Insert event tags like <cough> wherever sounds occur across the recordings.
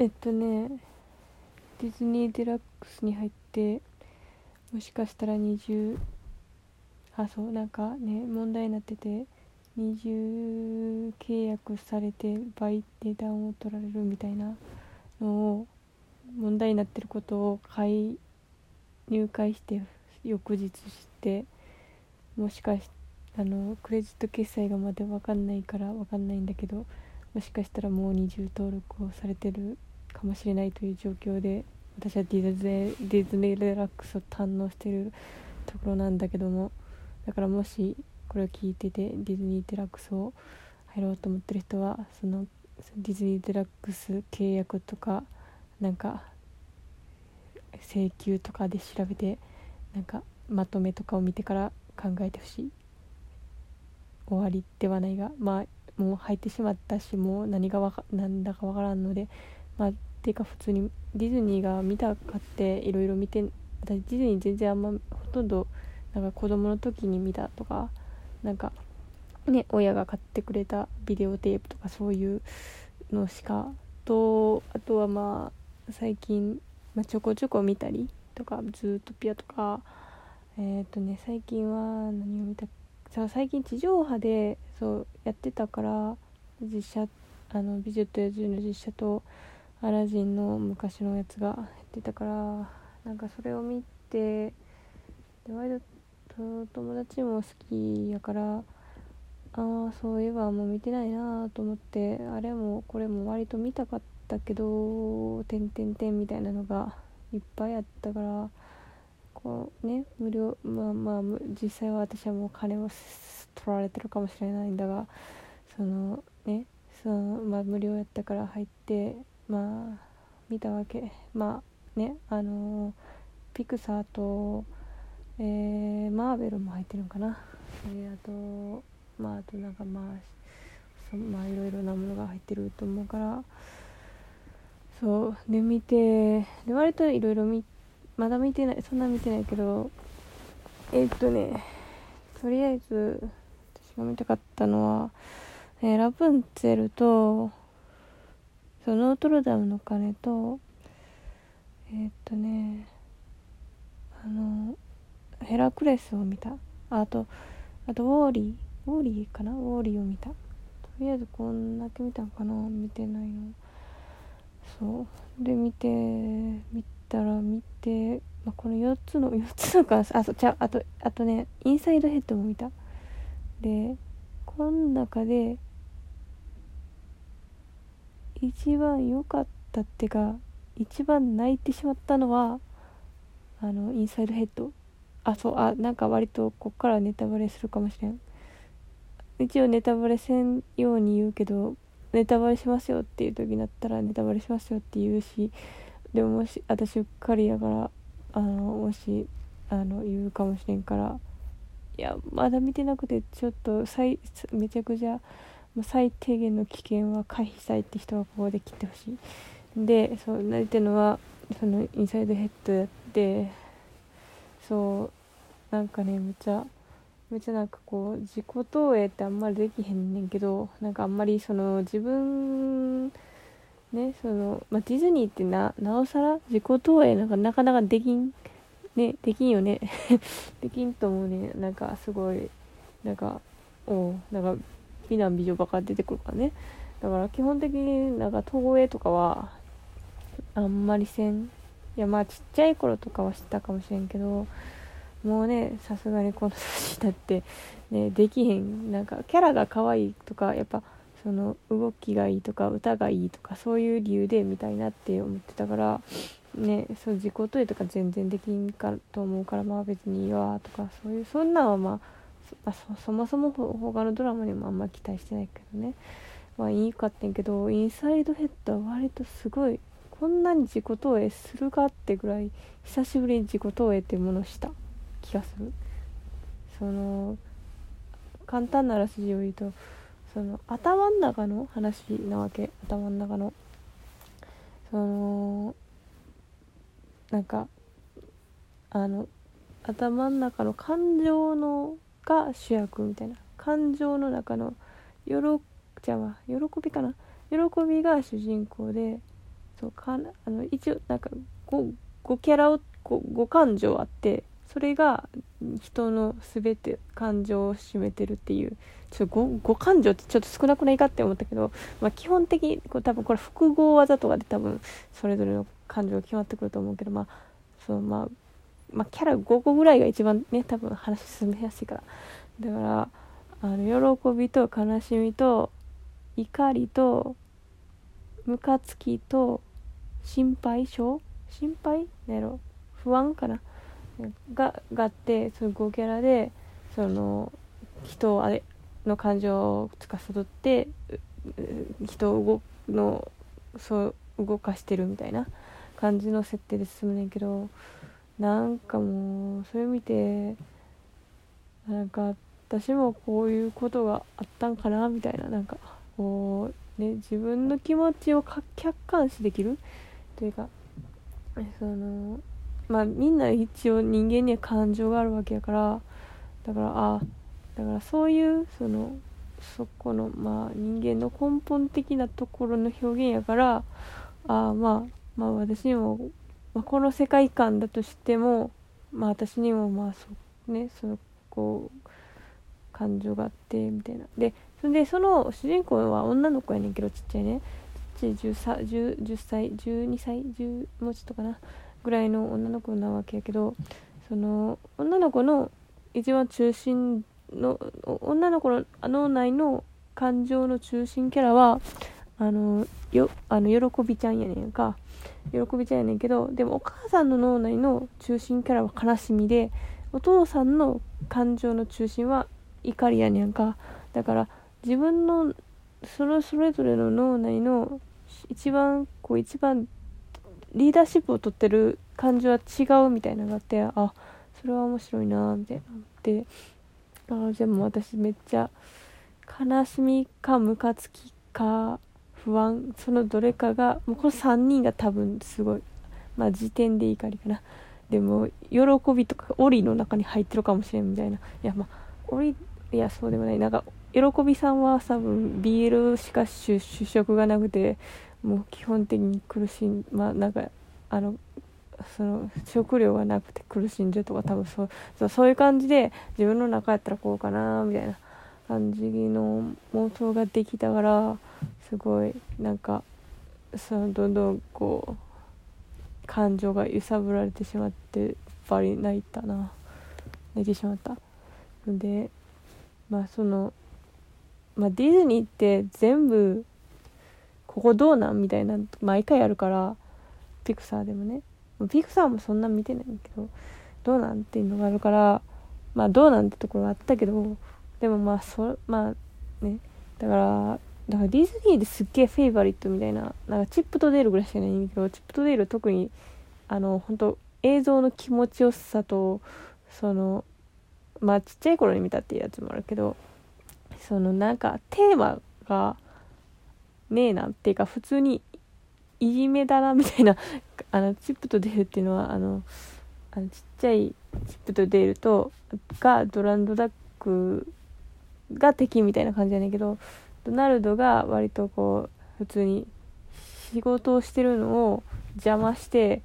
えっとねディズニーデラックスに入ってもしかしたら20あそうなんかね問題になってて二重契約されて倍値段を取られるみたいなのを問題になってることを買い入会して翌日してもしかしあのクレジット決済がまだ分かんないから分かんないんだけどもしかしたらもう二重登録をされてるかもしれないという状況で私はディズニディズニー・デラックスを堪能してるところなんだけどもだからもしこれを聞いててディズニー・デラックスを入ろうと思ってる人はそのディズニー・デラックス契約とかなんか請求とかで調べてなんかまとめとかを見てから考えてほしい。終わりではないがまあもう入ってしまったしもう何がわかなんだかわからんのでまあていうか普通にディズニーが見たかっていろいろ見て私ディズニー全然あんまほとんどなんか子供の時に見たとかなんかね親が買ってくれたビデオテープとかそういうのしかとあとはまあ最近、まあ、ちょこちょこ見たりとかずっとピアとかえっ、とね最近は何を見たさ最近地上波でそうやってたから実写あの「美女と野獣」の実写と「アラジン」の昔のやつがやってたからなんかそれを見てで割と友達も好きやからああそういえばもう見てないなと思ってあれもこれも割と見たかったけど「てんてんてん」みたいなのがいっぱいあったからこうね無料まあまあ実際は私はもう金を取られてるかもしれないんだがそのねそのまあ無料やったから入ってまあ見たわけ。まあねあのピクサーと、えー、マーベルも入ってるんかな、えー、あとまああとなんかまあそまあいろいろなものが入ってると思うから。そうで見てで割といろいろ見まだ見てないそんな見てないけどえー、っとねとりあえず私が見たかったのは、えー、ラプンツェルとそのノートルダムの鐘とえー、っとねあのヘラクレスを見た。あとあとウォーリーウォーリーかな？ウォーリーを見た。とりあえずこんだけ見たんかな？見てないの。そう。で見て見たら見て、まあ、この4つの4つのか。あそうちゃあとあとねインサイドヘッドも見た。でこの中で一番良かったってか一番泣いてしまったのはあのインサイドヘッド。あそうあなんか割とこっからネタバレするかもしれん。一応ネタバレせんように言うけどネタバレしますよっていう時になったらネタバレしますよって言うしでももし私うっかりやからあのもしあの言うかもしれんからいやまだ見てなくてちょっと最めちゃくちゃ最低限の危険は回避したいって人はここで切ってほしい。でそう泣いてるのはそのインサイドヘッドやってそうなんかねめっちゃめちゃなんかこう自己投影ってあんまりできへんねんけどなんかあんまりその自分ねその、まあ、ディズニーってななおさら自己投影なんかなかなかできんねできんよね。<laughs> できんと思うね。なんかすごいなんかおなんか美男美女ばっか出てくるからね。だから基本的になんか投影とかはあんまりせんいやまあちっちゃい頃とかは知ったかもしれんけどもうねさすがにこの年だってねできへんなんかキャラが可愛いとかやっぱその動きがいいとか歌がいいとかそういう理由で見たいなって思ってたからねそう自己投影とか全然できんかと思うからまあ別にいいわとかそういうそんなんはまああ、そそもそも他のドラマにもあんま期待してないけどね。まあいいかってんけどインサイドヘッドは割とすごいこんなに自己投影するかってぐらい久しぶりに自己投影っていうものをした気がする。その簡単なあらすじを言うとその頭の中の話なわけ。頭の中の。そのなんかあの頭の中の感情のが主役みたいな感情の中の喜じゃあ喜びかな。喜びが主人公でそうかあの一応なんか 5, 5キャラを 5, 5感情あってそれが人の全て感情を占めてるっていうちょっと 5, 5感情ってちょっと少なくないかって思ったけど、まあ、基本的にこう多分これ複合技とかで多分それぞれの感情が決まってくると思うけどまあそうまあまあ、キャラ5個ぐらいが一番ね多分話進めやすいから。だからあの喜びと悲しみと怒りとムカつきと心配性？心配？なんやろ？不安かな？ががあってその5キャラでその人をあれの感情を司って人を動のそう動かしてるみたいな感じの設定で進むねんけど。なんかもうそれ見てなんか私もこういうことがあったんかなみたいななんかこうね自分の気持ちを客観視できるというかそのまあみんな一応人間には感情があるわけやからだからあだからそういうそのそこのまあ人間の根本的なところの表現やからあまあまあ私にも、まあ、この世界観だとしてもまあ私にもまあそねそのこう感情があってみたいな。でそでその主人公は女の子やねんけどちっちゃいね。ちっちゃい 10, 10, 10歳12歳10もうちょっとかな。ぐらいの女の子なわけやけどその女の子の一番中心の女の子の脳内の感情の中心キャラはあのよあの喜びちゃんやねんか。喜びちゃやねんけどでもお母さんの脳内の中心キャラは悲しみでお父さんの感情の中心は怒りやねんか。だから自分のそのそれぞれの脳内の一番こう一番リーダーシップを取ってる感じは違うみたいなのがあってあそれは面白いなみたいなって。あじゃあも私めっちゃ悲しみかムカつきか不安そのどれかがもうこの3人が多分すごいまあ時点で怒りかな。でも喜びとかオリの中に入ってるかもしれんみたいな。いやまあオリいやそうでもない。なんか喜びさんは多分 BL しか主食がなくてもう基本的に苦しんまあなんかあのその食料がなくて苦しんでとか多分そうそういう感じで自分の中やったらこうかなみたいな。感じの妄想ができたからすごいなんかそのどんどんこう感情が揺さぶられてしまってバリ泣いたな。泣いてしまった。のでまあそのまあディズニーって全部ここどうなんみたいな毎回あるからピクサーでもね。ピクサーもそんな見てないけどどうなんっていうのがあるからまあどうなんってところがあったけどでもまあそまあねだからだからディズニーですっげえフェイバリットみたいななんかチップとデールぐらいしかないんだけどチップとデール特にあの本当映像の気持ちよさとそのまあちっちゃい頃に見たっていうやつもあるけどそのなんかテーマがねえなっていうか普通にいじめだなみたいな <laughs> あのチップとデールっていうのはあのあのちっちゃいチップとデールとがドランドダックが敵みたいな感じやねんけどドナルドが割とこう普通に仕事をしてるのを邪魔して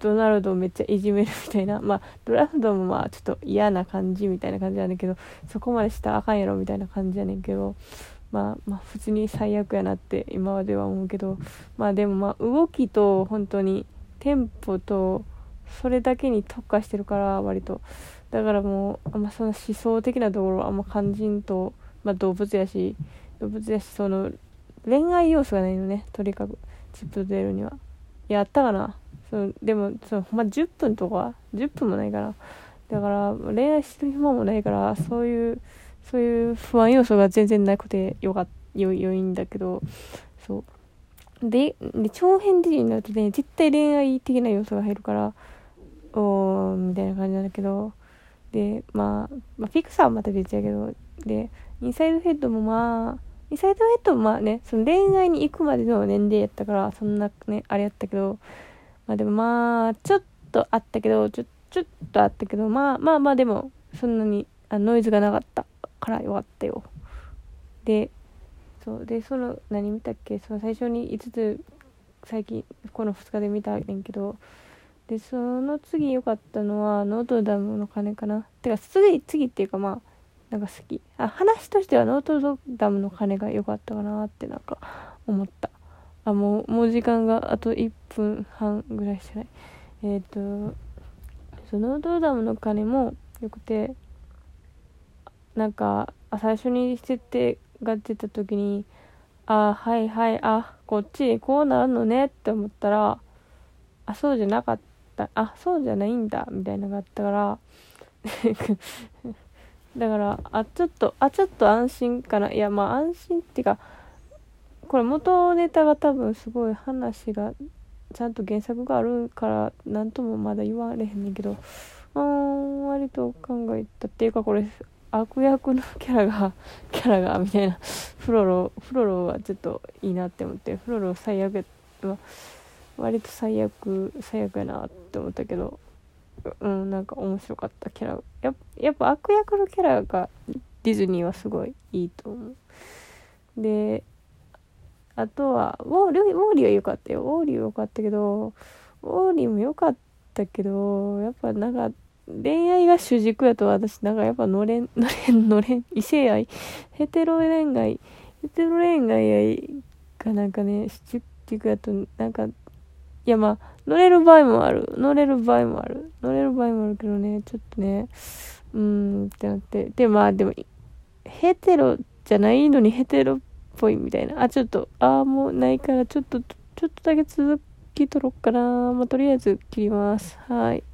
ドナルドをめっちゃいじめるみたいなまあドラフドもまあちょっと嫌な感じみたいな感じなんだけどそこまでしたらあかんやろみたいな感じやねんけどまあまあ普通に最悪やなって今までは思うけどまあでもまあ動きと本当にテンポとそれだけに特化してるから割とだからもうあんまその思想的なところはあんま肝心と、まあ、動物やし動物やしその恋愛要素がないのねとにかく。チップ出るには。やったかな。そでもそのほんま10分とか10分もないから。だから恋愛してる暇もないからそういうそういう不安要素が全然なくてよかよ良いんだけど。そう。でで長編時になるとね絶対恋愛的な要素が入るからおーみたいな感じなんだけど。で、まあ、まあ、ピクサーはまた別やけどでインサイドヘッドもまあインサイドヘッドもまあねその恋愛に行くまでの年齢やったからそんなねあれやったけどまあでもまあちょっとあったけどちょちょっとあったけどまあまあまあでもそんなにあノイズがなかったからよかったよ。でそうでその何見たっけ？その最初に5つ最近この2日で見たねんけどでその次良かったのはノートルダムの鐘かな。てか次次っていうかまあなんか好き。あ話としてはノートルダムの鐘が良かったかなってなんか思った。あもうもう時間があと1分半ぐらいしかない。えっ、ー、とそのノートダムの鐘もよくてなんか最初に設定が出た時にあはいはいあこっちこうなるのねって思ったらあそうじゃなかった。あそうじゃないんだみたいなのがあったから。<laughs> だからあちょっとあちょっと安心かな。いやまあ安心っていうかこれ元ネタが多分すごい話がちゃんと原作があるから何ともまだ言われへんねんけどうん割と考えたっていうかこれ悪役のキャラが <laughs> キャラがみたいな。フロロフロロはちょっといいなって思ってフロロ最悪は割と最悪最悪やなって思ったけどうんなんか面白かったキャラ。ややっぱ悪役のキャラがディズニーはすごいいいと思う。であとはウォーリーウォーリーは良かったよ。ウォーリーは良かったけどウォーリーも良かったけどやっぱなんか恋愛が主軸やと私なんかやっぱ乗れん <laughs> 乗れん乗れん。異性愛。ヘテロ恋愛。ヘテロ恋愛がなんかね主軸やとなんかいやまあ乗れる場合もある。乗れる場合もある。乗れる場合もあるけどね。ちょっとね。うーんってなって。でまあでもヘテロじゃないのにヘテロっぽいみたいな。あちょっとああもうないからちょっとちょっとだけ続き取ろっかな。まあとりあえず切ります。はい。